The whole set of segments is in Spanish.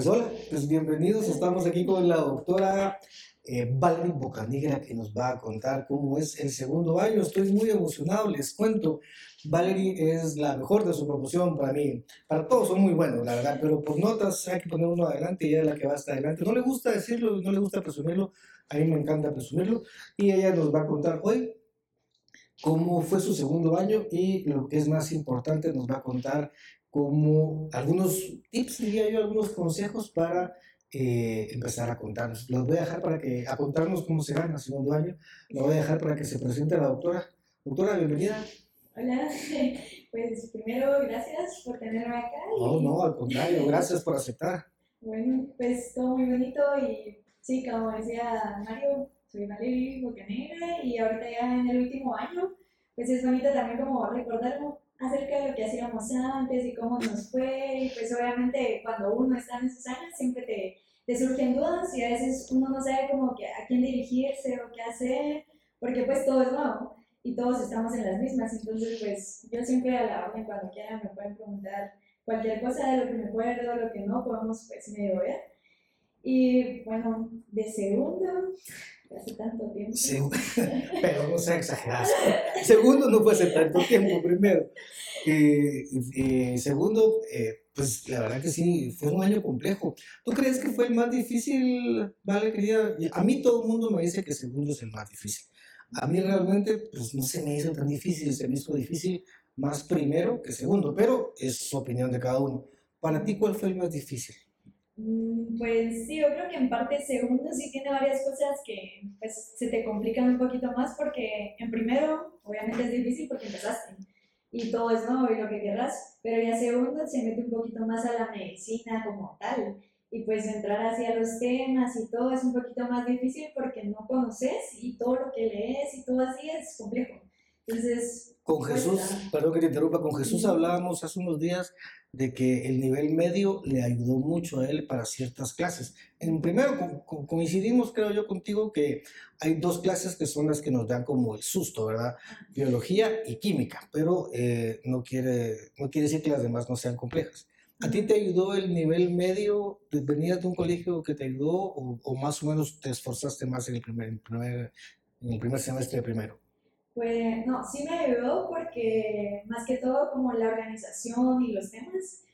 Pues hola, pues bienvenidos. Estamos aquí con la doctora eh, Valerie Bocanigra que nos va a contar cómo es el segundo año. Estoy muy emocionado, les cuento. Valerie es la mejor de su promoción para mí. Para todos son muy buenos, la verdad, pero por notas hay que poner uno adelante y ella es la que va hasta adelante. No le gusta decirlo, no le gusta presumirlo. A mí me encanta presumirlo. Y ella nos va a contar hoy cómo fue su segundo año y lo que es más importante, nos va a contar como algunos tips, diría yo, algunos consejos para eh, empezar a contarnos. Los voy a dejar para que, a contarnos cómo será en el segundo año. Lo voy a dejar para que se presente la doctora. Doctora, bienvenida. Hola, pues primero gracias por tenerme acá. No, no, al contrario, gracias por aceptar. Bueno, pues todo muy bonito y sí, como decía Mario, soy Valeria Bocanegra y ahorita ya en el último año, pues es bonito también como recordar acerca de lo que hacíamos antes y cómo nos fue. Y pues obviamente cuando uno está en esos años siempre te, te surgen dudas y a veces uno no sabe como que a quién dirigirse o qué hacer, porque pues todo es nuevo y todos estamos en las mismas. Entonces pues yo siempre a la orden cuando quieran me pueden preguntar cualquier cosa de lo que me acuerdo, lo que no, podemos pues medio ver. Y bueno, de segundo, hace tanto tiempo. pero no sea exagerado. Segundo, no fue hace tanto tiempo, primero. y segundo, eh, pues la verdad que sí, fue un año complejo. ¿Tú crees que fue el más difícil, Vale, querida? A mí todo el mundo me dice que segundo es el más difícil. A mí realmente, pues no se me hizo tan difícil, se me hizo difícil más primero que segundo, pero es su opinión de cada uno. Para ti, ¿cuál fue el más difícil? Mm, pues sí, yo creo que en parte segundo sí tiene varias cosas que pues, se te complican un poquito más porque en primero obviamente es difícil porque empezaste y todo es nuevo y lo que querrás, pero ya segundo se mete un poquito más a la medicina como tal y pues entrar hacia los temas y todo es un poquito más difícil porque no conoces y todo lo que lees y todo así es complejo. Entonces... Con Jesús, perdón que te interrumpa, con Jesús hablábamos hace unos días de que el nivel medio le ayudó mucho a él para ciertas clases. En primero, coincidimos, creo yo, contigo que hay dos clases que son las que nos dan como el susto, ¿verdad? Biología y química, pero eh, no, quiere, no quiere decir que las demás no sean complejas. ¿A ti te ayudó el nivel medio? ¿Venías de un colegio que te ayudó o, más o menos te esforzaste más en el primer, primer, en el primer semestre primero? Pues no, sí me ayudó porque más que todo como la organización y los temas,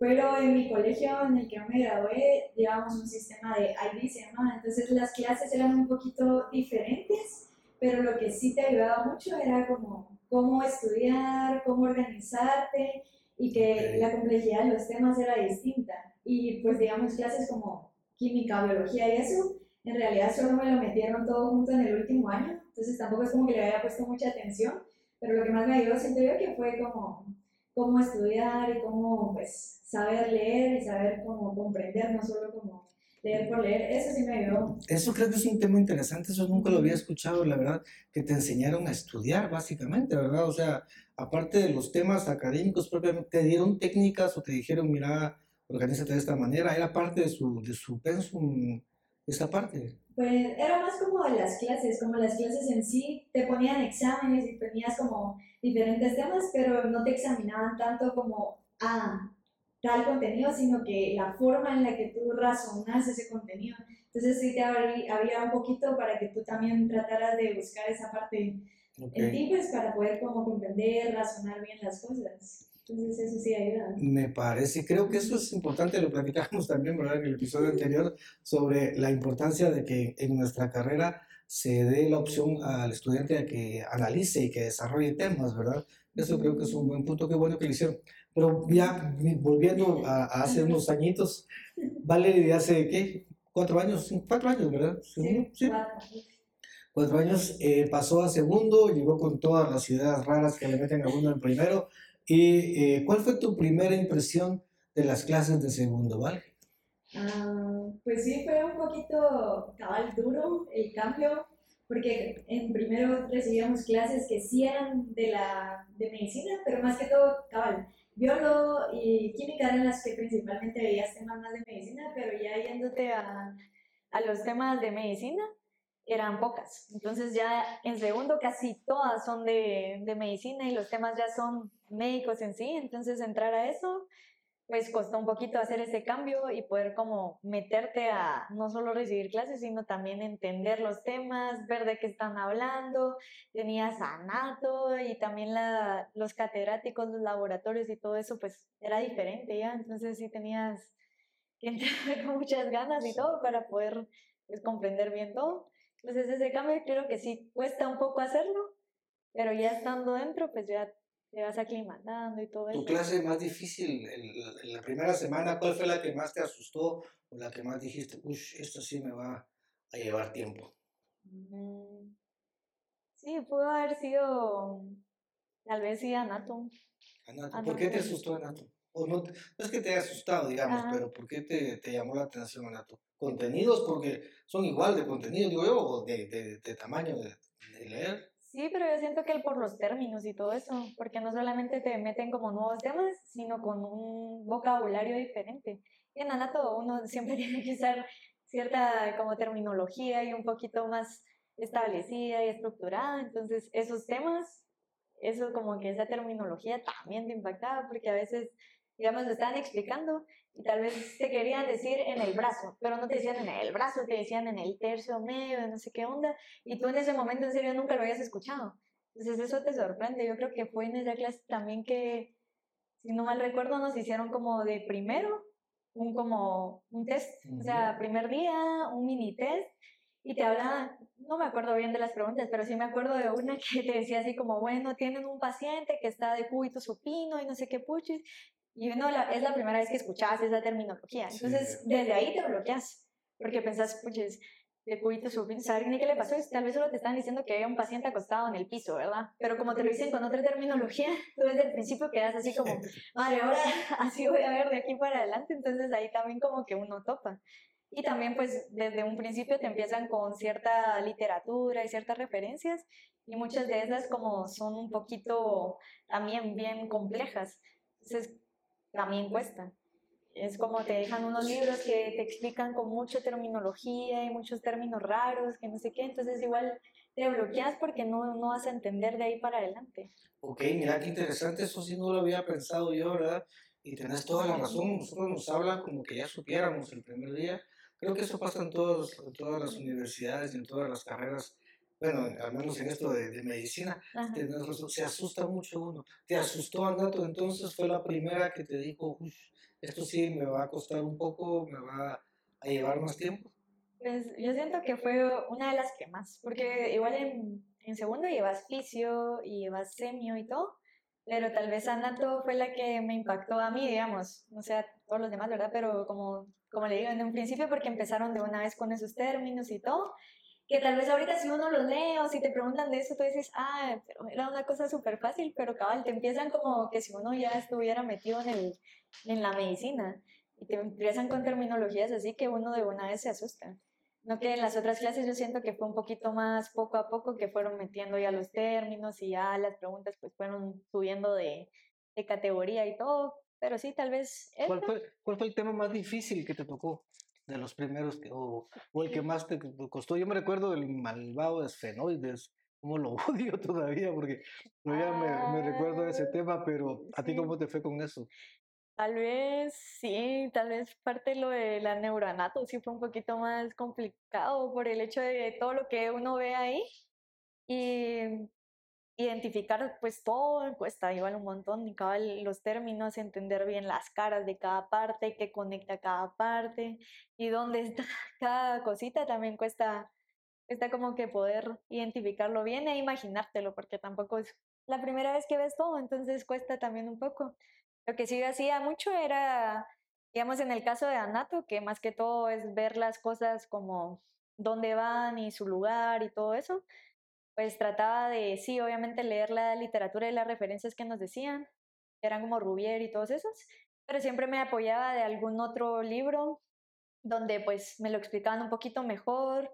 pero en mi colegio en el que me gradué llevamos un sistema de IB, se llama, entonces las clases eran un poquito diferentes, pero lo que sí te ayudaba mucho era como cómo estudiar, cómo organizarte y que la complejidad de los temas era distinta. Y pues digamos clases como química, biología y eso, en realidad solo me lo metieron todo junto en el último año entonces tampoco es como que le haya puesto mucha atención, pero lo que más me ayudó, siento yo, que fue como cómo estudiar y cómo pues saber leer y saber cómo comprender, no solo como leer por leer, eso sí me ayudó. Eso creo que es un tema interesante, eso nunca lo había escuchado, la verdad, que te enseñaron a estudiar básicamente, ¿verdad? O sea, aparte de los temas académicos te dieron técnicas o te dijeron, mira, organízate de esta manera, era parte de su, de su pensum, esa parte. Pues era más como de las clases, como las clases en sí, te ponían exámenes y tenías como diferentes temas, pero no te examinaban tanto como a tal contenido, sino que la forma en la que tú razonas ese contenido. Entonces sí te había un poquito para que tú también trataras de buscar esa parte en ti, pues para poder como comprender, razonar bien las cosas. Entonces eso sí ayuda. Me parece, creo que eso es importante, lo platicamos también ¿verdad? en el episodio anterior sobre la importancia de que en nuestra carrera se dé la opción al estudiante a que analice y que desarrolle temas, ¿verdad? Eso creo que es un buen punto, qué bueno que lo hicieron. Pero ya volviendo a, hace unos añitos, Valeria hace, ¿qué? Cuatro años, cuatro años, ¿verdad? Sí, ¿Sí? Cuatro años, eh, pasó a segundo, llegó con todas las ideas raras que le meten a uno en primero, ¿Y eh, cuál fue tu primera impresión de las clases de segundo, Vale? Ah, pues sí, fue un poquito cabal duro el cambio, porque en primero recibíamos clases que sí eran de, la, de medicina, pero más que todo cabal. Biólogo y química eran las que principalmente veías temas más de medicina, pero ya yéndote a, a los temas de medicina, eran pocas. Entonces ya en segundo casi todas son de, de, medicina y los temas ya son médicos en sí. Entonces entrar a eso pues costó un poquito hacer ese cambio y poder como meterte a no solo recibir clases, sino también entender los temas, ver de qué están hablando. Tenías a Nato y también la, los catedráticos, los laboratorios y todo eso, pues era diferente ya. Entonces sí tenías que entrar con muchas ganas y todo para poder pues, comprender bien todo. Entonces ese cambio creo que sí cuesta un poco hacerlo, pero ya estando dentro, pues ya te vas aclimatando y todo eso. ¿Tu clase más difícil en la primera semana, cuál fue la que más te asustó o la que más dijiste, uy, esto sí me va a llevar tiempo? Sí, pudo haber sido, tal vez sí, Anato. Anato. ¿Por qué te asustó Anato? O no, es que te haya asustado, digamos, pero ¿por qué te, te, llamó la atención Anato? ¿Contenidos? Porque son igual de contenido, digo yo, o de, de, de tamaño de, de leer. Sí, pero yo siento que por los términos y todo eso, porque no solamente te meten como nuevos temas, sino con un vocabulario diferente. Y en Anato uno siempre tiene que usar cierta como terminología y un poquito más establecida y estructurada, entonces esos temas, eso como que esa terminología también te impactaba, porque a veces digamos, lo estaban explicando y tal vez te querían decir en el brazo, pero no te decían en el brazo, te decían en el tercio medio, no sé qué onda, y tú en ese momento en serio nunca lo habías escuchado. Entonces eso te sorprende. Yo creo que fue en esa clase también que, si no mal recuerdo, nos hicieron como de primero, un como un test, o sea, primer día, un mini test, y te hablaban, no me acuerdo bien de las preguntas, pero sí me acuerdo de una que te decía así como, bueno, tienen un paciente que está de cúbito supino y no sé qué puchis, y uno es la primera vez que escuchas esa terminología. Entonces, desde ahí te bloqueas, porque pensás, pues, de cubito supino, ¿sabes ni qué le pasó? Tal vez solo te están diciendo que había un paciente acostado en el piso, ¿verdad? Pero como te lo dicen con otra terminología, tú desde el principio quedas así como, madre, ahora así voy a ver de aquí para adelante. Entonces, ahí también como que uno topa. Y también pues desde un principio te empiezan con cierta literatura y ciertas referencias y muchas de esas como son un poquito también bien complejas. Entonces también cuesta. Es como te dejan unos libros que te explican con mucha terminología y muchos términos raros, que no sé qué, entonces igual te bloqueas porque no, no vas a entender de ahí para adelante. Ok, mira qué interesante, eso sí no lo había pensado yo, ¿verdad? Y tenés toda la razón, nosotros nos hablan como que ya supiéramos el primer día. Creo que eso pasa en, todos, en todas las universidades y en todas las carreras bueno, al menos en esto de, medicina, se asusta mucho uno. ¿Te asustó Anato? Entonces fue la primera que te dijo, esto sí me va a costar un poco, me va a llevar más tiempo. Pues yo siento que fue una de las que más, porque igual en, en segundo llevas fisio y llevas semio y todo, pero tal vez Anato fue la que me impactó a mí, digamos, no sé, a todos los demás, ¿verdad? Pero como, como le digo en un principio, porque empezaron de una vez con esos términos y todo, que tal vez ahorita si uno los lee o si te preguntan de eso, tú dices, ah, pero era una cosa súper fácil, pero cabal, te empiezan como que si uno ya estuviera metido en, el, en la medicina y te empiezan con terminologías así que uno de una vez se asusta. No que en las otras clases yo siento que fue un poquito más poco a poco que fueron metiendo ya los términos y ya las preguntas pues fueron subiendo de, de categoría y todo, pero sí, tal vez... ¿Cuál fue, ¿Cuál fue el tema más difícil que te tocó? De los primeros, que, o, o, el que más te costó. Yo me recuerdo del malvado de esfenoides, como lo odio todavía, porque todavía me, me, recuerdo ese ah, tema, pero ¿a ti cómo te fue con eso? Tal vez sí, tal vez parte de lo de la neuroanato sí fue un poquito más complicado por el hecho de todo lo que uno ve ahí. Y identificar pues todo cuesta igual un montón, y los términos, entender bien las caras de cada parte, qué conecta cada parte y dónde está cada cosita también cuesta, cuesta como que poder identificarlo bien e imaginártelo, porque tampoco es la primera vez que ves todo, entonces cuesta también un poco. Lo que sí hacía mucho era, digamos, en el caso de Anato, que más que todo es ver las cosas como dónde van y su lugar y todo eso pues trataba de, sí, obviamente leer la literatura y las referencias que nos decían, eran como Rubier y todos esos, pero siempre me apoyaba de algún otro libro donde pues me lo explicaban un poquito mejor,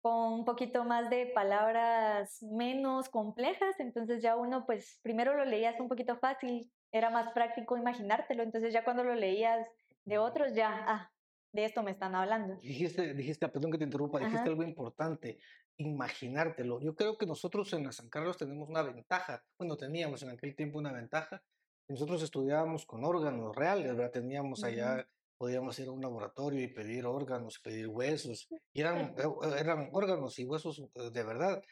con un poquito más de palabras menos complejas, entonces ya uno pues primero lo leías un poquito fácil, era más práctico imaginártelo, entonces ya cuando lo leías de otros ya, ah, de esto me están hablando. Dijiste, dijiste, perdón que te interrumpa, dijiste algo importante, imaginártelo. Yo creo que nosotros en la San Carlos tenemos una ventaja, bueno, teníamos en aquel tiempo una ventaja, nosotros estudiábamos con órganos reales, ¿verdad? Teníamos allá, podíamos ir a un laboratorio y pedir órganos, pedir huesos, y eran, eh, eran órganos y huesos eh, de verdad.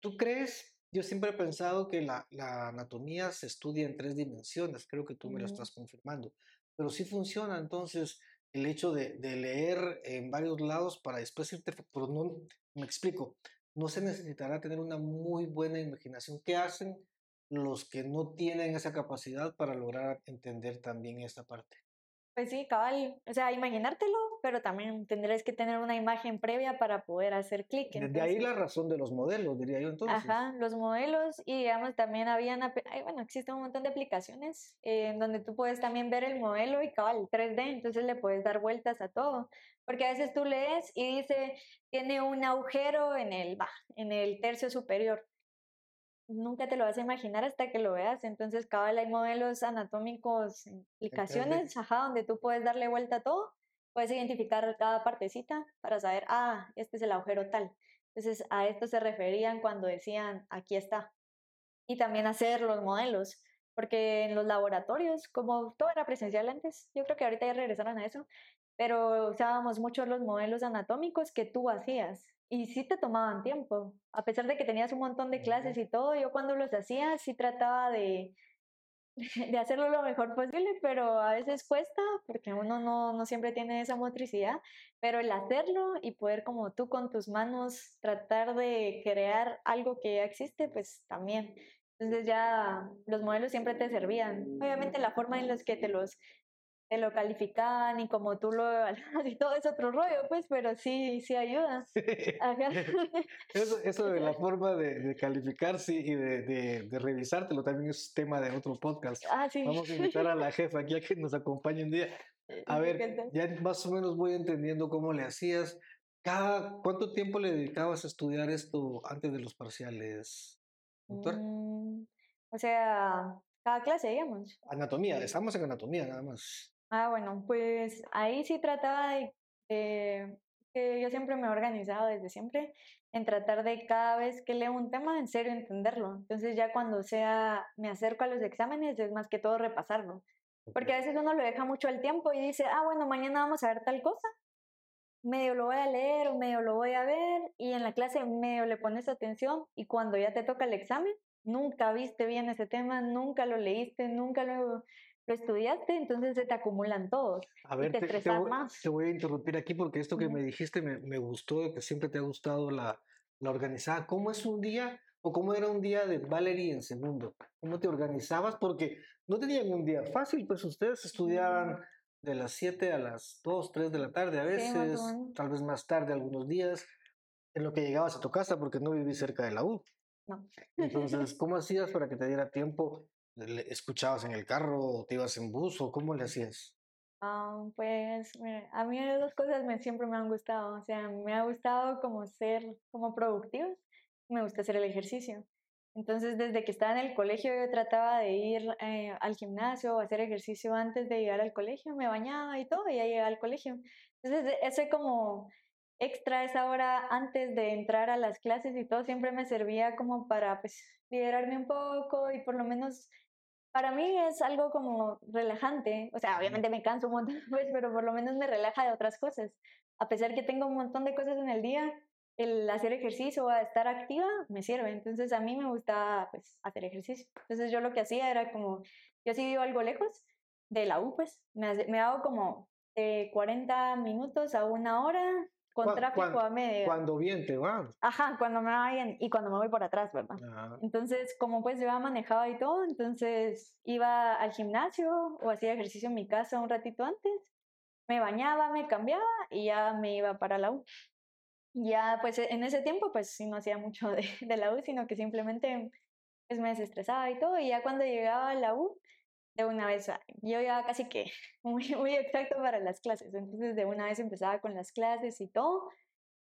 ¿Tú crees? Yo siempre he pensado que la, la, anatomía se estudia en tres dimensiones, creo que tú me lo estás confirmando, pero sí funciona entonces el hecho de, de, leer en varios lados para después irte, pero no, me explico, no se necesitará tener una muy buena imaginación. ¿Qué hacen los que no tienen esa capacidad para lograr entender también esta parte? Pues sí, cabal. O sea, imaginártelo, pero también tendrás que tener una imagen previa para poder hacer clic. Desde ahí la razón de los modelos, diría yo entonces. Ajá, los modelos y digamos también habían, bueno, existe un montón de aplicaciones en donde tú puedes también ver el modelo y cabal 3D, entonces le puedes dar vueltas a todo. Porque a veces tú lees y dice, tiene un agujero en el, en el tercio superior nunca te lo vas a imaginar hasta que lo veas. Entonces, cada hay modelos anatómicos, aplicaciones, ajá, donde tú puedes darle vuelta a todo, puedes identificar cada partecita para saber, ah, este es el agujero tal. Entonces, a esto se referían cuando decían, aquí está. Y también hacer los modelos, porque en los laboratorios, como todo era presencial antes, yo creo que ahorita ya regresaron a eso, pero usábamos mucho los modelos anatómicos que tú hacías y sí te tomaban tiempo, a pesar de que tenías un montón de clases y todo, yo cuando los hacía sí trataba de, de hacerlo lo mejor posible, pero a veces cuesta porque uno no, no siempre tiene esa motricidad, pero el hacerlo y poder como tú con tus manos tratar de crear algo que ya existe, pues también. Entonces ya los modelos siempre te servían. Obviamente la forma en la que te los te lo califican y como tú lo y todo es otro rollo, pues, pero sí, sí ayuda. eso, eso de la forma de, calificar, sí, y de, de, revisártelo también es tema de otro podcast. Ah, sí. Vamos a invitar a la jefa aquí a que nos acompañe un día. A ver, ya más o menos voy entendiendo cómo le hacías. Cada, ¿Cuánto tiempo le dedicabas a estudiar esto antes de los parciales, doctor? Mm, o sea, cada clase, digamos. Anatomía, estamos en anatomía nada más. Ah, bueno, pues ahí sí trataba de, que yo siempre me he organizado desde siempre en tratar de cada vez que leo un tema en serio entenderlo. Entonces ya cuando sea me acerco a los exámenes es más que todo repasarlo. Porque a veces uno lo deja mucho al tiempo y dice, ah, bueno, mañana vamos a ver tal cosa. Medio lo voy a leer o medio lo voy a ver y en la clase medio le pones atención y cuando ya te toca el examen, nunca viste bien ese tema, nunca lo leíste, nunca lo lo estudiaste, entonces se te acumulan todos. A ver, te, te, voy, más. te, voy, a interrumpir aquí porque esto que me dijiste me, me, gustó, que siempre te ha gustado la, la organizada. ¿Cómo es un día o cómo era un día de Valerie en segundo? ¿Cómo te organizabas? Porque no tenían un día fácil, pues ustedes estudiaban de las 7 a las 2, 3 de la tarde a veces, tal vez más tarde algunos días, en lo que llegabas a tu casa porque no vivís cerca de la U. No. Entonces, ¿cómo hacías para que te diera tiempo ¿Escuchabas en el carro o te ibas en bus o cómo le hacías? Ah, pues a mí dos cosas me, siempre me han gustado. O sea, me ha gustado como ser como productivos, me gusta hacer el ejercicio. Entonces, desde que estaba en el colegio, yo trataba de ir eh, al gimnasio o hacer ejercicio antes de llegar al colegio, me bañaba y todo, y ya llegaba al colegio. Entonces, eso como extra esa hora antes de entrar a las clases y todo siempre me servía como para pues liberarme un poco y por lo menos para mí es algo como relajante, o sea, obviamente me canso un montón, pues, pero por lo menos me relaja de otras cosas. A pesar que tengo un montón de cosas en el día, el hacer ejercicio o estar activa me sirve. Entonces a mí me gusta pues hacer ejercicio. Entonces yo lo que hacía era como, yo sí vivo algo lejos de la U, pues me, me hago como de 40 minutos a una hora con tráfico a medio. Cuando viente, va. Ajá, cuando me vayan y cuando me voy por atrás, ¿verdad? Entonces, como pues yo iba manejado y todo, entonces iba al gimnasio o hacía ejercicio en mi casa un ratito antes, me bañaba, me cambiaba y ya me iba para la U. Ya, pues en ese tiempo, pues sí no hacía mucho de, de la U, sino que simplemente pues, me desestresaba y todo. Y ya cuando llegaba a la U, de una vez, yo ya casi que muy, muy exacto para las clases, entonces de una vez empezaba con las clases y todo,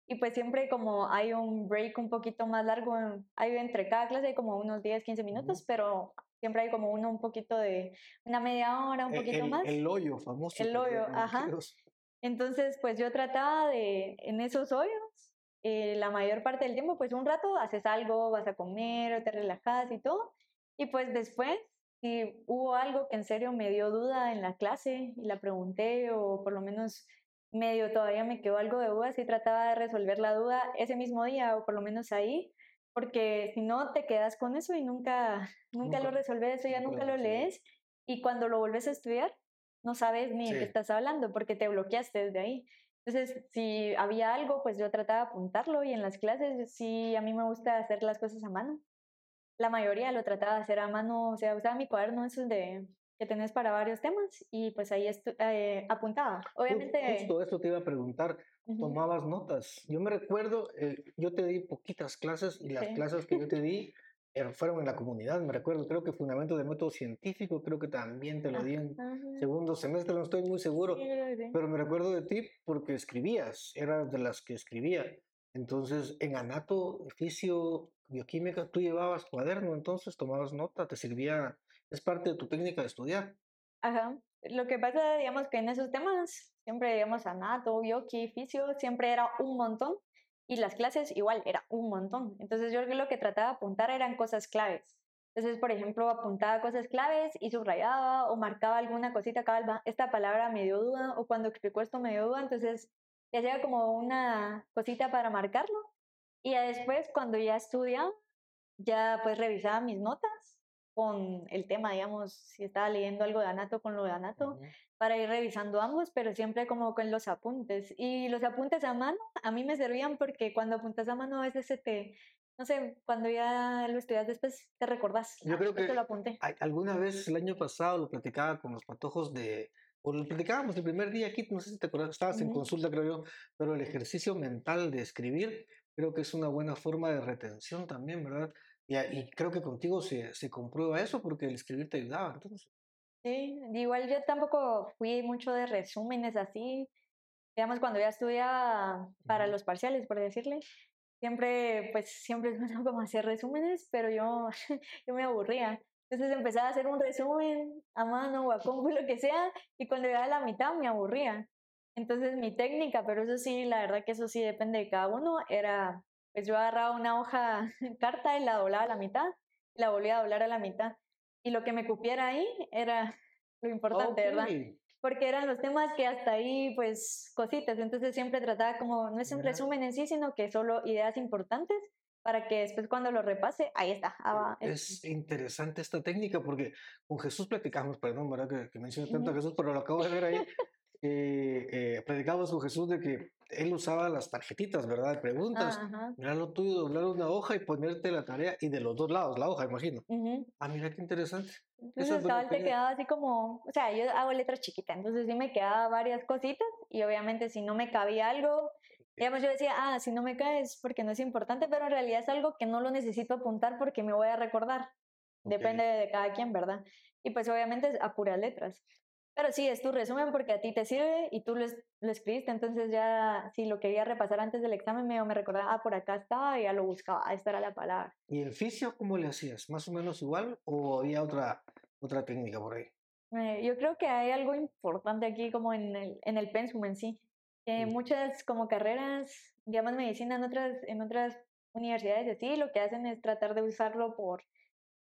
y pues siempre como hay un break un poquito más largo, hay entre cada clase hay como unos 10, 15 minutos, pero siempre hay como uno un poquito de una media hora, un e, poquito el, más. El hoyo famoso. El hoyo, ajá. Entonces, pues yo trataba de, en esos hoyos, eh, la mayor parte del tiempo, pues un rato haces algo, vas a comer o te relajas y todo, y pues después si hubo algo que en serio me dio duda en la clase y la pregunté o por lo menos medio todavía me quedó algo de duda, si trataba de resolver la duda ese mismo día o por lo menos ahí, porque si no te quedas con eso y nunca, nunca, lo resolves, eso ya nunca lo lees y cuando lo vuelves a estudiar no sabes ni de qué estás hablando porque te bloqueaste desde ahí. Entonces, si había algo, pues yo trataba de apuntarlo y en las clases sí, a mí me gusta hacer las cosas a mano. La mayoría lo trataba de hacer a mano, o sea, usaba mi cuaderno esos de que tenés para varios temas y pues ahí eh, apuntaba. Obviamente... Justo esto te iba a preguntar, tomabas notas. Yo me recuerdo, eh, yo te di poquitas clases y las clases que yo te di fueron en la comunidad, me recuerdo, creo que Fundamento de Método Científico, creo que también te lo di en segundo semestre, no estoy muy seguro, pero me recuerdo de ti porque escribías, eras de las que escribía. Entonces, en anato, oficio, bioquímica, tú llevabas cuaderno, entonces tomabas nota, te servía, es parte de tu técnica de estudiar. Ajá. Lo que pasa, digamos, que en esos temas, siempre, digamos, anato, bioqui, fisio, siempre era un montón y las clases igual era un montón. Entonces yo lo que trataba de apuntar eran cosas claves. Entonces, por ejemplo, apuntaba cosas claves y subrayaba o marcaba alguna cosita, calma, esta palabra me dio duda o cuando explicó esto me dio duda, entonces ya llega como una cosita para marcarlo. Y después, cuando ya estudiaba, ya pues revisaba mis notas con el tema, digamos, si estaba leyendo algo de Anato con lo de Anato, para ir revisando ambos, pero siempre como con los apuntes. Y los apuntes a mano a mí me servían porque cuando apuntas a mano a veces se te, no sé, cuando ya lo estudias después te recordás. Yo ah, creo que lo apunté. alguna vez el año pasado lo platicaba con los patojos de, o lo platicábamos el primer día aquí, no sé si te acuerdas, estabas en consulta creo yo, pero el ejercicio mental de escribir creo que es una buena forma de retención también, ¿verdad? Y, creo que contigo se, se, comprueba eso porque el escribir te ayudaba. Entonces. Sí, igual yo tampoco fui mucho de resúmenes así. Digamos, cuando ya estudiaba para los parciales, por decirle, siempre, pues siempre es bueno como hacer resúmenes, pero yo, yo me aburría. Entonces empezaba a hacer un resumen a mano o a compu, lo que sea, y cuando llegaba a la mitad me aburría. Entonces mi técnica, pero eso sí, la verdad que eso sí depende de cada uno, era pues yo agarraba una hoja carta y la doblaba a la mitad, y la volvía a doblar a la mitad. Y lo que me cupiera ahí era lo importante, ¿verdad? Porque eran los temas que hasta ahí, pues, cositas. Entonces siempre trataba como, no es un resumen en sí, sino que solo ideas importantes para que después cuando lo repase, ahí está. Ah, es, interesante esta técnica porque con Jesús platicamos, perdón, ¿verdad? Que, que mencioné tanto a Jesús, pero lo acabo de ver ahí. eh, eh, predicamos con Jesús de que él usaba las tarjetitas, ¿verdad? De preguntas. Mira lo tuyo, doblar una hoja y ponerte la tarea y de los dos lados, la hoja, imagino. Ah, mira qué interesante. Entonces, Eso te quedaba así como, o sea, yo hago letras chiquitas, entonces sí me quedaba varias cositas y obviamente si no me cabía algo, digamos, yo decía, ah, si no me caes porque no es importante, pero en realidad es algo que no lo necesito apuntar porque me voy a recordar. Depende de cada quien, ¿verdad? Y pues obviamente a puras letras. Pero sí, es tu resumen porque a ti te sirve y tú lo, lo escribiste, entonces ya si lo quería repasar antes del examen me, me recordaba, ah, por acá estaba y ya lo buscaba, esta era la palabra. ¿Y el fisio cómo le hacías? ¿Más o menos igual o había otra, otra técnica por ahí? Eh, yo creo que hay algo importante aquí como en el, en el pensum en sí. que Muchas como carreras, digamos medicina en otras, en otras universidades sí, lo que hacen es tratar de usarlo por,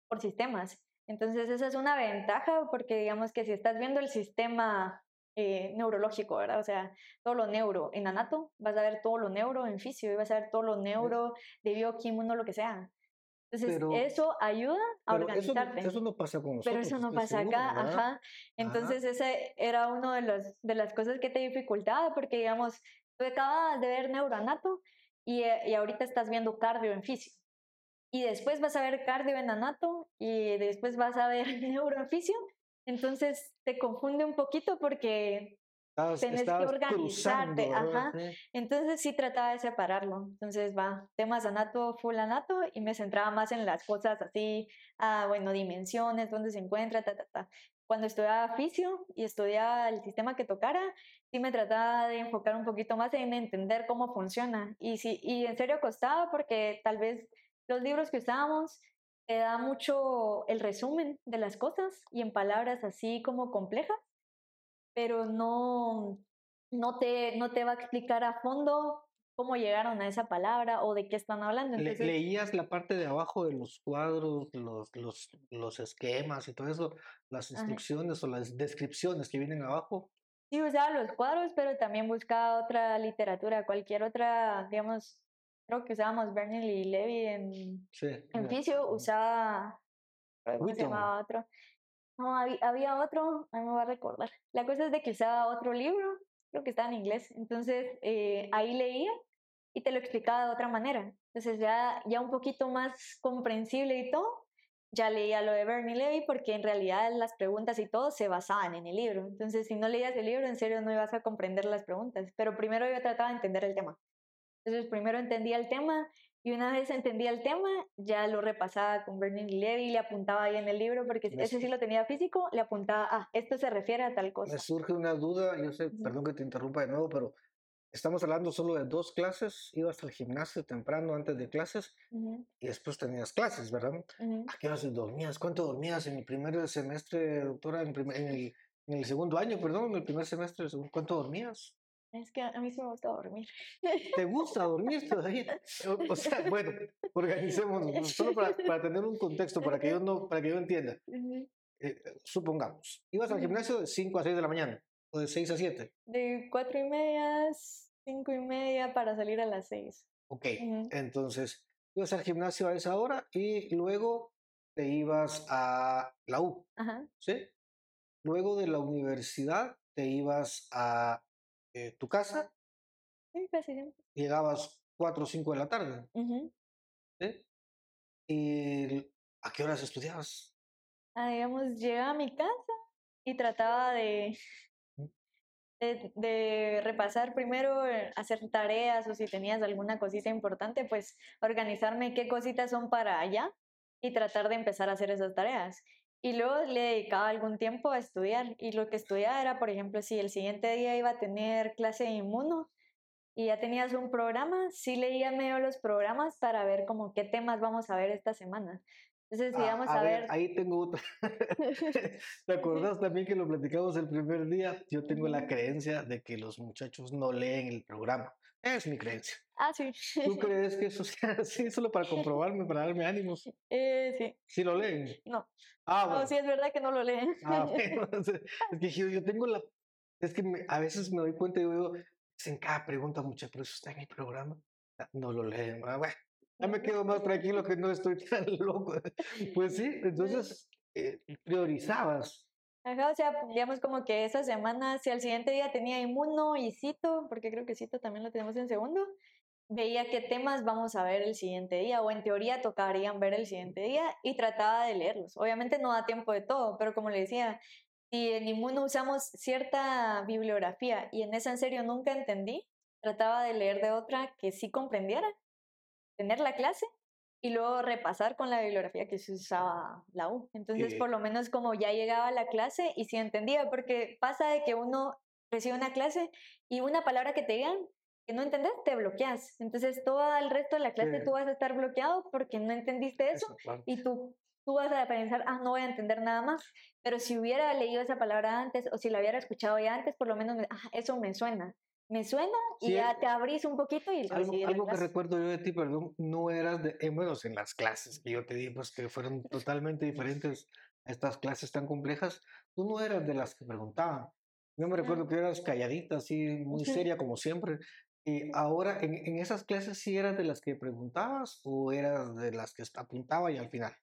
por sistemas. Entonces esa es una ventaja porque digamos que si estás viendo el sistema eh, neurológico, ¿verdad? O sea, todo lo neuro en anato, vas a ver todo lo neuro en fisio y vas a ver todo lo neuro de bioquímico, lo que sea. Entonces, eso ayuda a organizarte. Eso, no pasa con nosotros. Pero eso no pasa acá, ajá. Entonces, ese era uno de, los, de las cosas que te dificultaba, porque, digamos, tú acabas de ver neuroanato y, eh, y ahorita estás viendo cardio en fisio y después vas a ver cardio en anato y después vas a ver neuroficio. Entonces te confunde un poquito porque tienes que organizarte. Ajá. Entonces sí trataba de separarlo. Entonces va, temas anato, full anato y me centraba más en las cosas así, ah, bueno, dimensiones, dónde se encuentra, ta, ta, ta. Cuando estudiaba fisio y estudiaba el sistema que tocara, sí me trataba de enfocar un poquito más en entender cómo funciona. Y, sí, y en serio costaba porque tal vez los libros que usábamos te da mucho el resumen de las cosas y en palabras así como complejas, pero no, no, te, no te va a explicar a fondo cómo llegaron a esa palabra o de qué están hablando. Le- Entonces, leías la parte de abajo de los cuadros, los, los, los esquemas y todo eso, las Ajá. instrucciones o las descripciones que vienen abajo. sí usaba los cuadros, pero también buscaba otra literatura, cualquier otra, digamos, creo que usábamos Bernal y Levy en, Sí. en fisio, usaba, ¿cómo se Whitton. llamaba otro? No, había, había otro, ahí me voy a recordar. La cosa es de que usaba otro libro, creo que estaba en inglés, entonces eh, ahí leía y te lo explicaba de otra manera. Entonces ya, ya un poquito más comprensible y todo, ya leía lo de Bernie Levy porque en realidad las preguntas y todo se basaban en el libro. Entonces si no leías el libro, en serio no ibas a comprender las preguntas. Pero primero yo trataba de entender el tema. Entonces primero entendía el tema y una vez entendía el tema, ya lo repasaba con Bernie Levy, le apuntaba ahí en el libro porque Me ese sí lo tenía físico, le apuntaba, ah, esto se refiere a tal cosa. Me surge una duda, yo sé, perdón que te interrumpa de nuevo, pero estamos hablando solo de dos clases. Ibas al gimnasio temprano antes de clases y después tenías clases, ¿verdad? ujú. ¿A qué horas dormías? ¿Cuánto dormías en el primer semestre, doctora? En, primer- en el, en el segundo año, perdón, en el primer semestre, ¿cuánto dormías? Es que a mí sí me gusta dormir. ¿Te gusta dormir todavía? O, o sea, bueno, organicémonos, ¿no? solo para, para tener un contexto, para que yo, no, para que yo entienda. Eh, supongamos, ibas al gimnasio de 5 a 6 de la mañana, o de 6 a 7. De cuatro y media, cinco y media para salir a las seis. Ok, Ujú. entonces, ibas al gimnasio a esa hora y luego te ibas a la U, Ajá. ¿sí? Luego de la universidad te ibas a eh, tu casa, Sí, casi siempre. llegabas 4 o 5 de la tarde. ¿Y a qué horas estudiabas? Ah, digamos, llegaba a mi casa y trataba de, de, de repasar primero, eh, hacer tareas o si tenías alguna cosita importante, pues organizarme qué cositas son para allá y tratar de empezar a hacer esas tareas. Y luego le dedicaba algún tiempo a estudiar. Y lo que estudiaba era, por ejemplo, si el siguiente día iba a tener clase de inmuno y ya tenías un programa, sí leía medio los programas para ver como qué temas vamos a ver esta semana. Entonces, Ah, íbamos a a, ver, ver... ahí tengo otra. ¿Te acordás también que lo platicamos el primer día? Yo tengo la creencia de que los muchachos no leen el programa. Es mi creencia. Ah, sí. ¿Tú crees que eso sea así solo para comprobarme, para darme ánimos? Eh, sí. ¿Sí lo leen? No. Ah, No, bueno. sí es verdad que no lo leen. Ah, bueno. Es que yo, yo tengo la... Es que me- a veces me doy cuenta y digo, en cada pregunta mucha, pero eso está en mi programa. Ah, No lo leen. Ah, bueno, ya me quedo más tranquilo que no estoy tan loco. Pues sí, entonces eh, priorizabas. Ajá, o sea, digamos como que esa semana, si al siguiente día tenía inmuno y cito, porque creo que cito también lo tenemos en segundo, veía qué temas vamos a ver el siguiente día, o en teoría tocarían ver el siguiente día, y trataba de leerlos. Obviamente no da tiempo de todo, pero como le decía, si en inmuno usamos cierta bibliografía y en esa en serio nunca entendí, trataba de leer de otra que sí comprendiera, tener la clase y luego repasar con la bibliografía que se usaba la U. Entonces, por lo menos como ya llegaba a la clase y sí entendía, porque pasa de que uno recibe una clase y una palabra que te digan que no entendés, te bloqueas. Entonces, todo el resto de la clase Sí. tú vas a estar bloqueado porque no entendiste eso Eso, y tú, tú vas a pensar, ah, no voy a entender nada más. Pero si hubiera leído esa palabra antes o si la hubiera escuchado ya antes, por lo menos, me- ah, eso me suena. Me suena y Sí, ya eh, te abrís un poquito y Algo, algo que recuerdo yo de ti, perdón, no eras de, eh, bueno, en las clases que yo te di, pues que fueron totalmente diferentes a estas clases tan complejas, tú no eras de las que preguntaban. Yo me recuerdo Ah. que eras calladita, así, muy seria como siempre. Y ahora, en, en esas clases, ¿sí eras de las que preguntabas o eras de las que apuntaba y al final?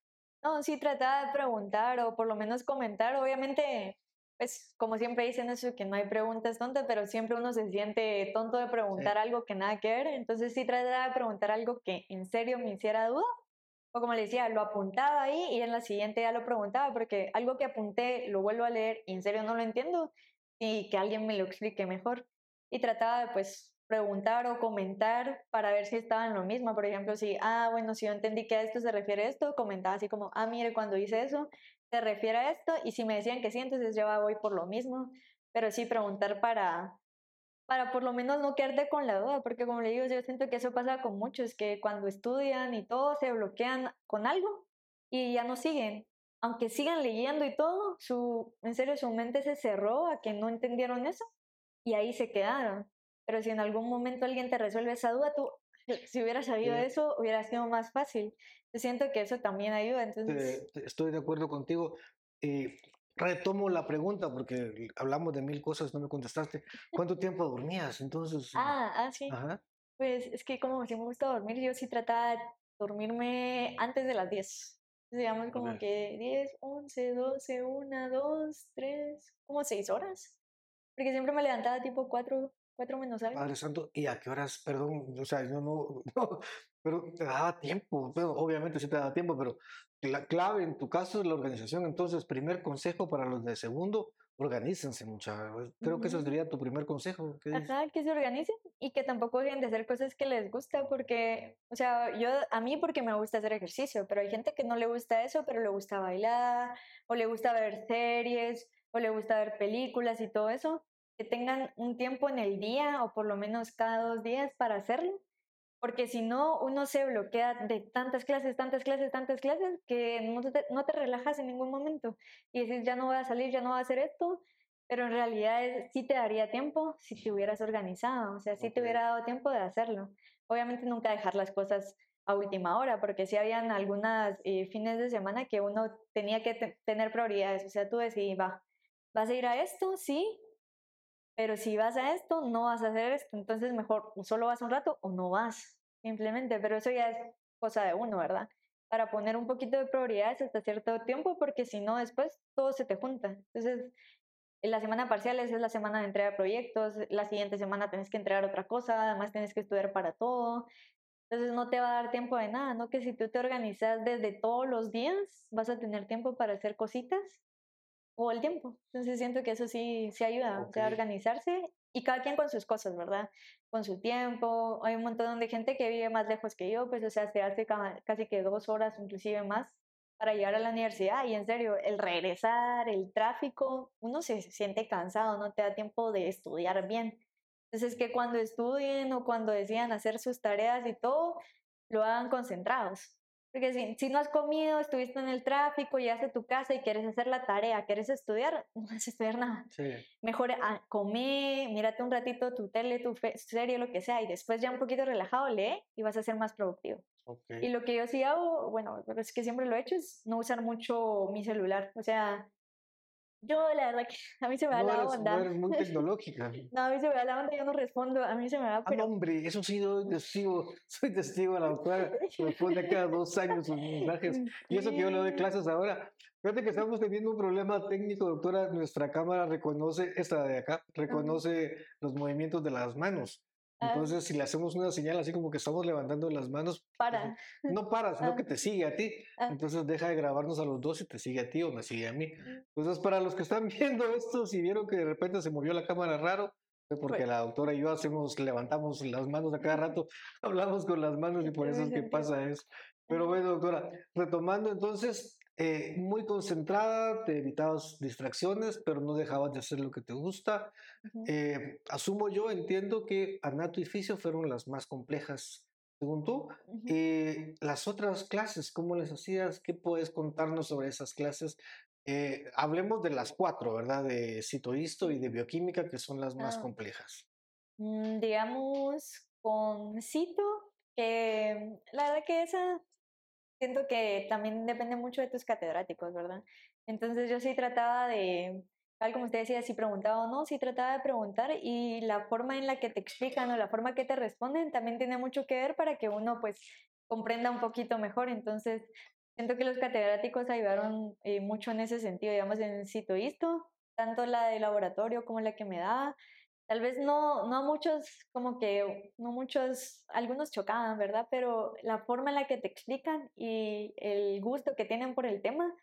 No, sí trataba de preguntar o por lo menos comentar. Obviamente, pues como siempre dicen eso, que no hay preguntas tontas, pero siempre uno se siente tonto de preguntar algo que nada que ver. Entonces sí trataba de preguntar algo que en serio me hiciera duda. O como le decía, lo apuntaba ahí y en la siguiente ya lo preguntaba, porque algo que apunté lo vuelvo a leer y en serio no lo entiendo y que alguien me lo explique mejor. Y trataba de pues preguntar o comentar para ver si estaba en lo mismo. Por ejemplo, si, ah, bueno, si yo entendí que a esto se refiere esto, comentaba así como, ah, mire, cuando hice eso, se refiere a esto. Y si me decían que sí, entonces yo voy por lo mismo. Pero sí preguntar para, para por lo menos no quedarte con la duda, porque como le digo, yo siento que eso pasa con muchos, que cuando estudian y todo se bloquean con algo y ya no siguen. Aunque sigan leyendo y todo, su, en serio, su mente se cerró a que no entendieron eso y ahí se quedaron. pero si en algún momento alguien te resuelve esa duda, tú, si hubieras sabido Sí. eso, hubiera sido más fácil. Siento que eso también ayuda, entonces... Te- te- estoy de acuerdo contigo. Y retomo la pregunta porque hablamos de mil cosas, no me contestaste. ¿Cuánto tiempo dormías? Entonces, Ah, ah, sí. ajá. Pues es que como sí me gusta dormir, yo sí trataba de dormirme antes de las 10. Digamos como que 10, 11, 12, 1, 2, 3, como 6 horas. Porque siempre me levantaba tipo 4, 4 menos algo. Padre Santo, ¿y a qué horas? Perdón, o sea, yo no, no, pero te daba tiempo, bueno, obviamente sí te daba tiempo, pero la clave en tu caso es la organización. Entonces, primer consejo para los de segundo, organícense, muchachos. Creo que ese Ujú. sería tu primer consejo. Ajá, que se organicen y que tampoco dejen de hacer cosas que les gusta porque, o sea, yo a mí porque me gusta hacer ejercicio, pero hay gente que no le gusta eso, pero le gusta bailar o le gusta ver series o le gusta ver películas y todo eso, que tengan un tiempo en el día o por lo menos cada dos días para hacerlo. Porque si no, uno se bloquea de tantas clases, tantas clases, tantas clases, que no te, no te relajas en ningún momento. Y dices, ya no voy a salir, ya no voy a hacer esto, pero en realidad es- sí te daría tiempo si te hubieras organizado, o sea, sí te hubiera dado tiempo de hacerlo. Obviamente nunca dejar las cosas a última hora, porque sí habían algunas eh, fines de semana que uno tenía que te- tener prioridades, o sea, tú decidís, va, ¿vas a ir a esto? Sí, pero si vas a esto, no vas a hacer esto, entonces mejor solo vas un rato o no vas, simplemente, pero eso ya es cosa de uno, ¿verdad? Para poner un poquito de prioridades hasta cierto tiempo, porque si no, después todo se te junta. Entonces, en la semana parcial es la semana de entrega de proyectos, la siguiente semana tienes que entregar otra cosa, además tienes que estudiar para todo. Entonces no te va a dar tiempo de nada, ¿no? Que si tú te organizas desde todos los días, vas a tener tiempo para hacer cositas todo el tiempo. Entonces siento que eso sí, sí ayuda, o Ok. organizarse y cada quien con sus cosas, ¿verdad? Con su tiempo. Hay un montón de gente que vive más lejos que yo, pues, o sea, se hace ca- casi que dos horas, inclusive más, para llegar a la universidad. Y en serio, el regresar, el tráfico, uno se siente cansado, no te da tiempo de estudiar bien. Entonces, que cuando estudien o cuando decidan hacer sus tareas y todo, lo hagan concentrados. Porque si, si no has comido, estuviste en el tráfico, llegaste a tu casa y quieres hacer la tarea, quieres estudiar, no vas a estudiar nada. Sí. Mejor ah, come, mírate un ratito tu tele, tu fe- serie, lo que sea, y después ya un poquito relajado, lee y vas a ser más productivo. ok. Y lo que yo sí hago, bueno, pero es que siempre lo he hecho, es no usar mucho mi celular. O sea, yo la verdad que a mí se me da No la eres, onda. no eres muy tecnológica. No, a mí se me da la onda, yo no respondo, a mí se me va, Ah, no, pero... hombre, eso sí, soy testigo, soy testigo de la doctora, responde cada dos años sus mensajes. Y eso que yo le doy clases ahora. Fíjate que estamos teniendo un problema técnico, doctora. Nuestra cámara reconoce, esta de acá, reconoce los movimientos de las manos. Ah. Entonces, si le hacemos una señal así como que estamos levantando las manos, Para. no para, sino Ah. que te sigue a ti. Ah. Entonces deja de grabarnos a los dos y te sigue a ti o me sigue a mí. Entonces, para los que están viendo esto, si vieron que de repente se movió la cámara raro, fue porque Pues la doctora y yo hacemos, levantamos las manos a cada rato, hablamos con las manos y por eso es que pasa eso. Pero bueno, doctora, retomando entonces, eh, muy concentrada, te evitabas distracciones, pero no dejabas de hacer lo que te gusta. Eh, asumo yo, entiendo que anato y fisio fueron las más complejas, según tú. Eh, las otras clases, ¿cómo les hacías? ¿Qué puedes contarnos sobre esas clases? Eh, hablemos de las cuatro, ¿verdad? De citohisto y de bioquímica, que son las más Ah. complejas. Mm, digamos, con Cito, que la verdad que esa siento que también depende mucho de tus catedráticos, ¿verdad? Entonces yo sí trataba de, tal como usted decía, si preguntaba o no, sí trataba de preguntar y la forma en la que te explican o la forma que te responden también tiene mucho que ver para que uno pues comprenda un poquito mejor. Entonces siento que los catedráticos ayudaron eh, mucho en ese sentido, digamos, en Citoisto, tanto la de laboratorio como la que me daba. Tal vez no, no muchos, como que, no muchos, algunos chocaban, ¿verdad? Pero la forma en la que te explican y el gusto que tienen por el tema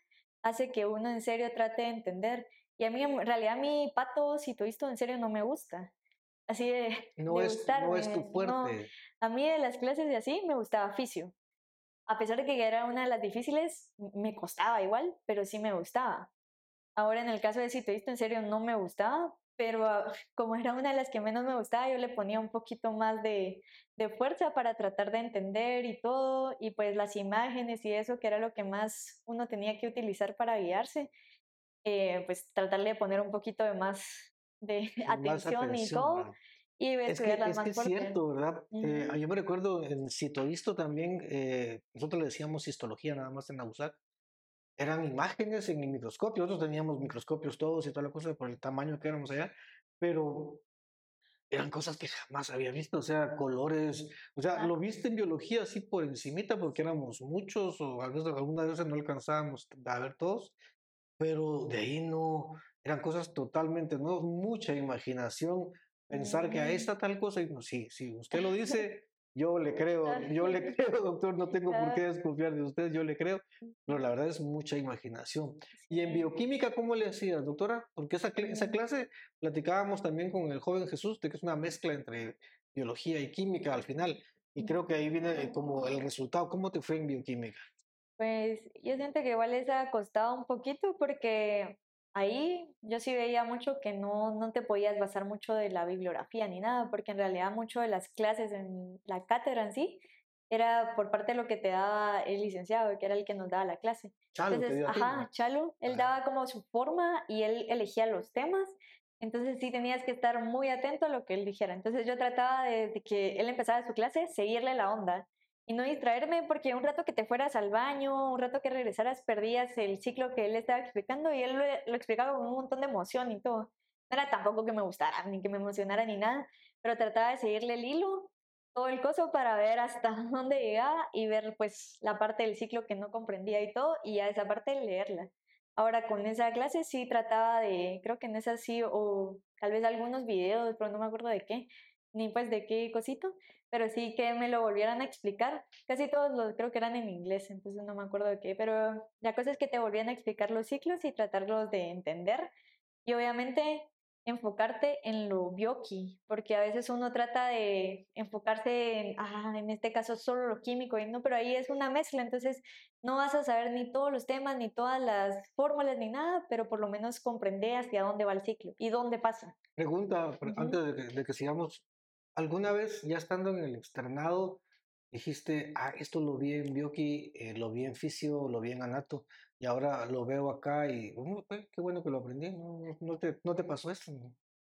hace que uno en serio trate de entender. Y a mí, en realidad, mi pato, si visto en serio, no me gusta. Así de, No, de es, gustarme. no es tu no. fuerte. a mí de las clases de así me gustaba fisio. A pesar de que era una de las difíciles, me costaba igual, pero sí me gustaba. Ahora en el caso de Citoísto, en serio no me gustaba, pero ah, como era una de las que menos me gustaba, yo le ponía un poquito más de, de fuerza para tratar de entender y todo, y pues las imágenes y eso, que era lo que más uno tenía que utilizar para guiarse, eh, pues tratarle de poner un poquito de más de Más atención y todo. ¿verdad? y Es que, es que cierto, ¿verdad? Eh, yo me recuerdo en también, eh, nosotros le decíamos histología nada más en AUSAC. Eran imágenes en el microscopio, nosotros teníamos microscopios todos y toda la cosa por el tamaño que éramos allá, pero eran cosas que jamás había visto, o sea, colores, o sea, Ah. lo viste en biología así por encimita porque éramos muchos o a algunas veces no alcanzábamos a ver todos, pero de ahí no, eran cosas totalmente nuevas, mucha imaginación, pensar que ahí Mm. está tal cosa y no, sí, sí, usted lo dice, yo le creo, yo le creo, doctor, no tengo por qué desconfiar de usted, yo le creo, pero la verdad es mucha imaginación. Y en bioquímica, ¿cómo le hacías, doctora? Porque esa, cl- esa Mm. clase platicábamos también con el joven Jesús, de que es una mezcla entre biología y química al final. Y creo que ahí viene eh, como el resultado. ¿Cómo te fue en bioquímica? Pues yo siento que igual les ha costado un poquito porque ahí yo sí veía mucho que no, no te podías basar mucho de la bibliografía ni nada, porque en realidad mucho de las clases en la cátedra en sí era por parte de lo que te daba el licenciado, que era el que nos daba la clase. Chalo, Entonces, ti, ajá. Chalo, él Ajá. daba como su forma y él elegía los temas. Entonces sí tenías que estar muy atento a lo que él dijera. Entonces yo trataba de, de que él empezara su clase, seguirle la onda y no distraerme porque un rato que te fueras al baño, un rato que regresaras, perdías el ciclo que él estaba explicando y él lo, lo explicaba con un montón de emoción y todo. No era tampoco que me gustara, ni que me emocionara, ni nada, pero trataba de seguirle el hilo, todo el coso para ver hasta dónde llegaba y ver pues la parte del ciclo que no comprendía y todo, y a esa parte leerla. Ahora con esa clase sí trataba de, creo que en esa sí, o tal vez algunos videos, pero no me acuerdo de qué, ni pues de qué cosito, pero sí que me lo volvieran a explicar. Casi todos los creo que eran en inglés, entonces no me acuerdo de qué, pero la cosa es que te volvían a explicar los ciclos y tratarlos de entender. Y obviamente enfocarte en lo bioqui, porque a veces uno trata de enfocarse en, ah, en este caso solo lo químico, y no, pero ahí es una mezcla, entonces no vas a saber ni todos los temas, ni todas las fórmulas, ni nada, pero por lo menos comprende hacia dónde va el ciclo y dónde pasa. Pregunta, antes de que, de que sigamos. ¿Alguna vez, ya estando en el externado, dijiste, ah, esto lo vi en Bioki, eh, lo vi en Fisio, lo vi en Anato, y ahora lo veo acá y, "Mm, pues, qué bueno que lo aprendí, ¿no, no- te, no te pasó eso?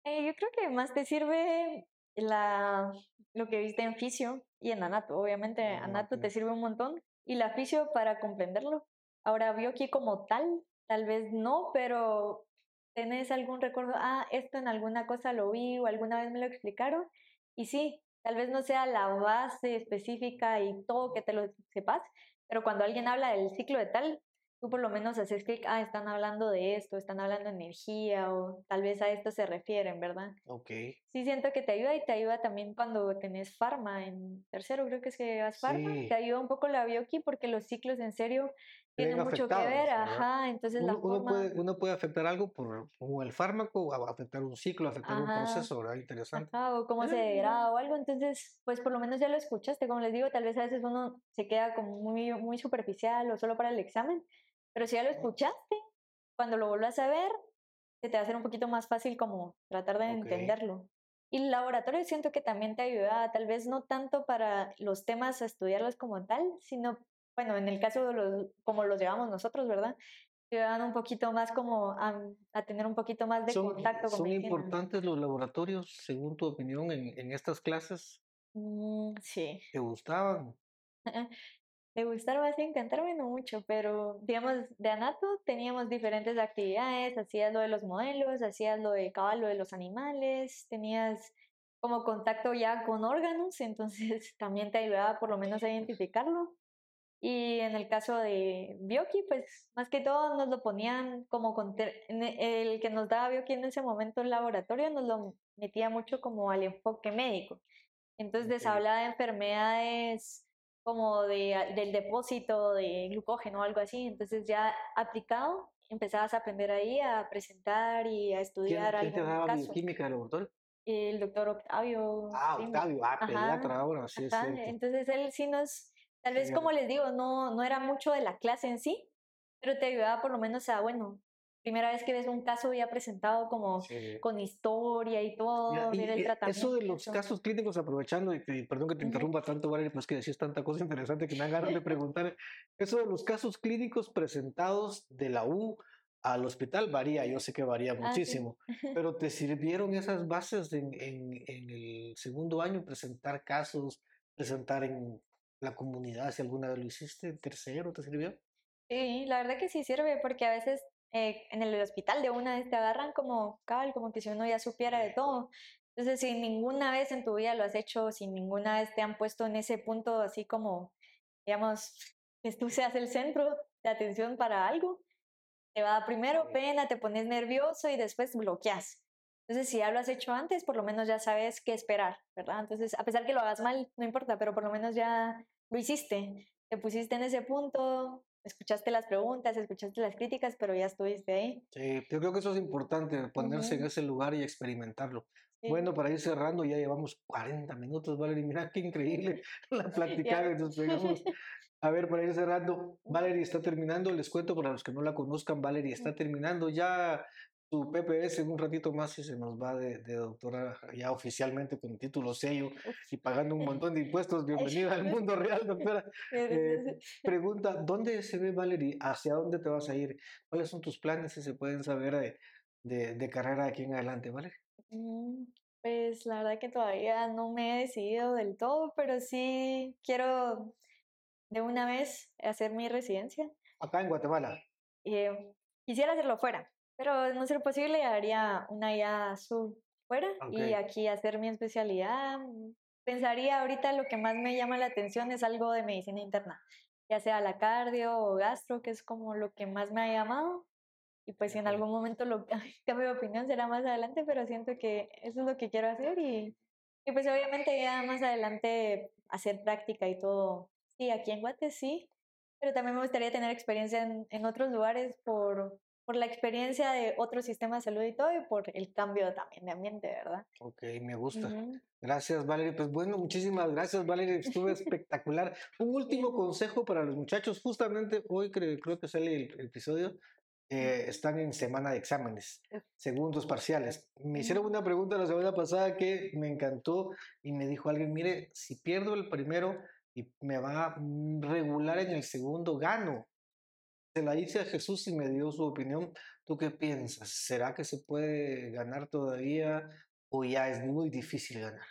Eh, yo creo que más te sirve la, lo que viste en fisio y en anato. Obviamente, Ah, anato te sirve un montón y la fisio para comprenderlo. Ahora, bioqui como tal, tal vez no, pero ¿tenés algún recuerdo? Ah, esto en alguna cosa lo vi o alguna vez me lo explicaron. Y sí, tal vez no sea la base específica y todo que te lo sepas, pero cuando alguien habla del ciclo de tal, tú por lo menos haces clic, ah, están hablando de esto, están hablando de energía o tal vez a esto se refieren, ¿verdad? Ok. Sí siento que te ayuda y te ayuda también cuando tenés farma en tercero, creo que es que vas farma, Sí. te ayuda un poco la bioqui porque los ciclos en serio Tienen mucho que ver, ajá, entonces la Uno, uno forma... puede, uno puede afectar algo por como el fármaco, afectar un ciclo, afectar un Ajá. proceso, ¿verdad? Interesante. Ajá, o cómo se degrada o algo, entonces, pues por lo menos ya lo escuchaste, como les digo, tal vez a veces uno se queda como muy, muy superficial o solo para el examen, pero si ya lo escuchaste, cuando lo vuelvas a ver, se te va a hacer un poquito más fácil como tratar de Ok. entenderlo. Y el laboratorio siento que también te ayuda, tal vez no tanto para los temas a estudiarlos como tal, sino, bueno, en el caso de los, como los llevamos nosotros, ¿verdad? Ayudan un poquito más como a, a tener un poquito más de ¿Son, contacto con son medicina. importantes los laboratorios, según tu opinión, en, en estas clases? Mm, sí. ¿Te gustaban? De gustar más y encantarme no mucho, pero digamos, de Anato teníamos diferentes actividades, hacías lo de los modelos, hacías lo de cabal, lo de los animales, tenías como contacto ya con órganos, entonces también te ayudaba por lo menos a identificarlo. Y en el caso de Bioki, pues más que todo nos lo ponían como con e- el que nos daba Bioki en ese momento el laboratorio nos lo metía mucho como al enfoque médico. Entonces Ok. hablaba de enfermedades como de, a- del depósito de glucógeno o algo así. Entonces ya aplicado empezabas a aprender ahí a presentar y a ¿Quién, estudiar quién te algún daba caso. bioquímica del laboratorio? El doctor Octavio. Ah. Octavio, ah, pediatra ahora, sí es. Entonces él sí nos, tal vez como les digo, no, no era mucho de la clase en sí, pero te ayudaba por lo menos a, bueno, primera vez que ves un caso ya presentado como Sí. con historia y todo, Mira, y, ver el tratamiento. eso de los casos clínicos, aprovechando, y, que- perdón que te interrumpa tanto, Valeria, pero es que decías tanta cosa interesante que me ganas de preguntar. Eso de los casos clínicos presentados de la U al hospital varía, yo sé que varía Ah, sí. muchísimo, pero ¿te sirvieron esas bases en, en, en el segundo año, presentar casos, presentar en la comunidad, si alguna vez lo hiciste, en tercero, ¿te sirvió? Sí, la verdad que sí sirve porque a veces eh, en el hospital de una vez te agarran como cabal, como que si uno ya supiera de todo. Entonces, si ninguna vez en tu vida lo has hecho, si ninguna vez te han puesto en ese punto así como, digamos, que tú seas el centro de atención para algo, te va primero pena, te pones nervioso y después bloqueas. Entonces, si ya lo has hecho antes, por lo menos ya sabes qué esperar, ¿verdad? Entonces, a pesar que lo hagas mal, no importa, pero por lo menos ya lo hiciste, te pusiste en ese punto, escuchaste las preguntas, escuchaste las críticas, pero ya estuviste ahí. Sí, yo creo que eso es importante, ponerse en Ujú. ese lugar y experimentarlo. Sí. Bueno, para ir cerrando, ya llevamos 40 minutos, Valerie. Mira qué increíble la plática que nos pegamos. A ver, para ir cerrando, Valerie está terminando. Les cuento para los que no la conozcan, Valerie está terminando ya su PPS en un ratito más y se nos va de, de doctora ya oficialmente con título sello y pagando un montón de impuestos. Bienvenida al mundo real, doctora. Eh, pregunta, ¿dónde se ve Valerie? ¿Hacia dónde te vas a ir? ¿Cuáles son tus planes si se pueden saber de, de, de carrera aquí en adelante, Valerie? Mm, Pues la verdad que todavía no me he decidido del todo, pero sí quiero de una vez hacer mi residencia. Acá en Guatemala. Eh, quisiera hacerlo fuera, pero no ser posible haría una ya sur fuera y Ok. aquí hacer mi especialidad. Mm, Pensaría ahorita lo que más me llama la atención es algo de medicina interna, ya sea la cardio o gastro, que es como lo que más me ha llamado. Y pues si en algún momento lo cambio de opinión será más adelante, pero siento que eso es lo que quiero hacer y, y pues obviamente ya más adelante hacer práctica y todo. Sí, aquí en Guate sí, pero también me gustaría tener experiencia en, en otros lugares por, por la experiencia de otro sistema de salud y todo y por el cambio también de ambiente, ¿verdad? Ok, me gusta. Ujú. Gracias, Valerie. Pues bueno, muchísimas gracias, Valerie. Estuvo espectacular. Un último consejo para los muchachos. Justamente hoy creo, creo que sale el, el episodio. eh, están en semana de exámenes, segundos parciales. Me hicieron una pregunta la semana pasada que me encantó y me dijo alguien, mire, si pierdo el primero y me va mm, regular en el segundo, gano. Se la hice a Jesús y me dio su opinión. ¿Tú qué piensas? ¿Será que se puede ganar todavía o ya es muy difícil ganar?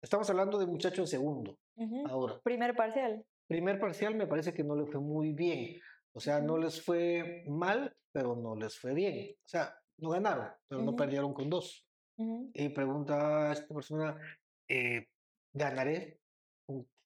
Estamos hablando de muchachos en segundo. Ahora, Primer parcial. primer parcial me parece que no le fue muy bien. O sea, no les fue mal, pero no les fue bien. O sea, no ganaron, pero no perdieron con dos. Y pregunta a esta persona, eh, ¿ganaré?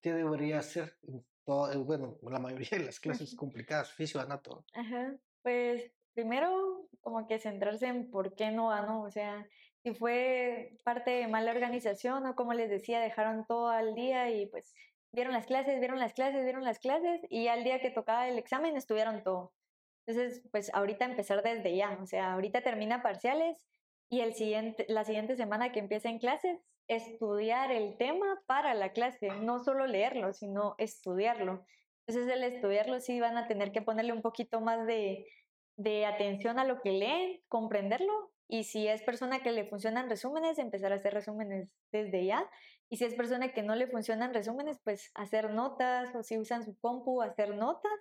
¿Qué debería hacer? en todo- eh, bueno, la mayoría de las clases complicadas, fisio, anato. Ajá, pues primero como que centrarse en por qué no ganó, o sea, si fue parte de mala organización o como les decía, dejaron todo al día y pues vieron las clases, vieron las clases, vieron las clases y al día que tocaba el examen estuvieron todo. Entonces, pues ahorita empezar desde ya, o sea, ahorita termina parciales y el siguiente, la siguiente semana que empiecen clases, estudiar el tema para la clase, no solo leerlo, sino estudiarlo. Entonces, el estudiarlo sí van a tener que ponerle un poquito más de, de atención a lo que leen, comprenderlo. Y si es persona que le funcionan resúmenes, empezar a hacer resúmenes desde ya. Y si es persona que no le funcionan resúmenes, pues hacer notas o si usan su compu, hacer notas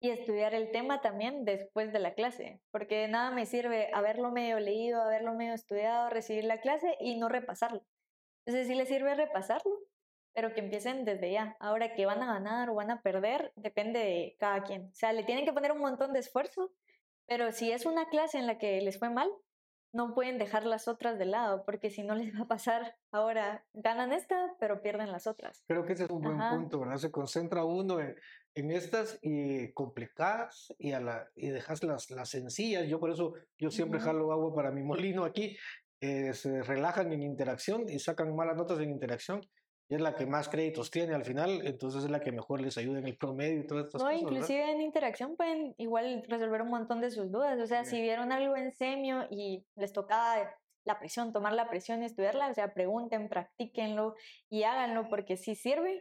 y estudiar el tema también después de la clase, porque de nada me sirve haberlo medio leído, haberlo medio estudiado, recibir la clase y no repasarlo. Entonces sí les sirve repasarlo, pero que empiecen desde ya. Ahora que van a ganar o van a perder, depende de cada quien. O sea, le tienen que poner un montón de esfuerzo, pero si es una clase en la que les fue mal, no pueden dejar las otras de lado, porque si no les va a pasar ahora, ganan esta, pero pierden las otras. Creo que ese es un buen Ajá. punto, ¿verdad? Se concentra uno en, en estas y complicadas y, a la, y dejas las, las sencillas. Yo por eso, yo siempre Ujú. jalo agua para mi molino aquí. Eh, se relajan en interacción y sacan malas notas en interacción. Y es la que más créditos tiene al final, entonces es la que mejor les ayuda en el promedio y todas estas No, cosas. ¿verdad? inclusive en interacción pueden igual resolver un montón de sus dudas. O sea, Bien. si vieron algo en semio y les tocaba la presión, tomar la presión y estudiarla, o sea, pregunten, practíquenlo y háganlo porque sí sirve.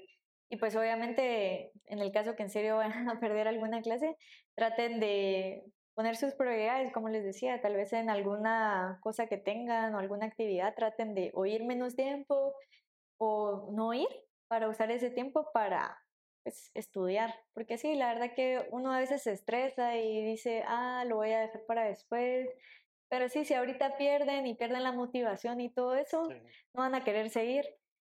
Y pues obviamente, en el caso que en serio van a perder alguna clase, traten de poner sus prioridades, como les decía, tal vez en alguna cosa que tengan o alguna actividad, traten de oír menos tiempo o no ir para usar ese tiempo para pues, estudiar. Porque sí, la verdad que uno a veces se estresa y dice, ah, lo voy a dejar para después. Pero sí, si ahorita pierden y pierden la motivación y todo eso, no van a querer seguir.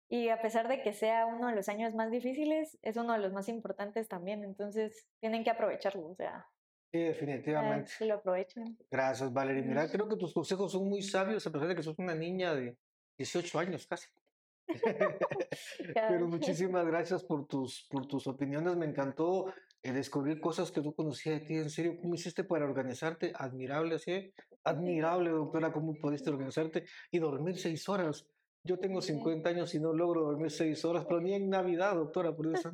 Y a pesar de que sea uno de los años más difíciles, es uno de los más importantes también. Entonces, tienen que aprovecharlo. O sea, Sí, definitivamente. que lo aprovechen. Gracias, Valerie. Mira, creo que tus consejos son muy sabios, a pesar de que sos una niña de 18 años casi. Pero muchísimas gracias por tus, por tus opiniones. Me encantó eh, descubrir cosas que tú conocías de ti. En serio, ¿cómo hiciste para organizarte? Admirable, ¿sí? Admirable, doctora, cómo pudiste organizarte y dormir seis horas. Yo tengo 50 años y no logro dormir seis horas, pero ni en Navidad, doctora, por eso.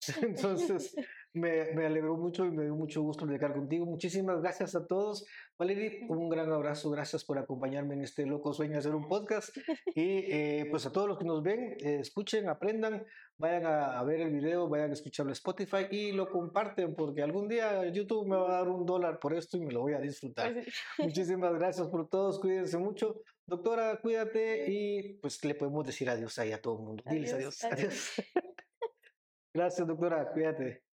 Entonces, me, me, alegró mucho y me dio mucho gusto platicar contigo. Muchísimas gracias a todos. Valerie, un gran abrazo. Gracias por acompañarme en este loco sueño de hacer un podcast. Y eh, pues a todos los que nos ven, eh, escuchen, aprendan, vayan a, a, ver el video, vayan a escucharlo en Spotify y lo comparten porque algún día YouTube me va a dar un dólar por esto y me lo voy a disfrutar. Muchísimas gracias por todos. Cuídense mucho. Doctora, cuídate y pues le podemos decir adiós ahí a todo el mundo. Diles adiós. Adiós. adiós. Gracias, doctora. Cuídate.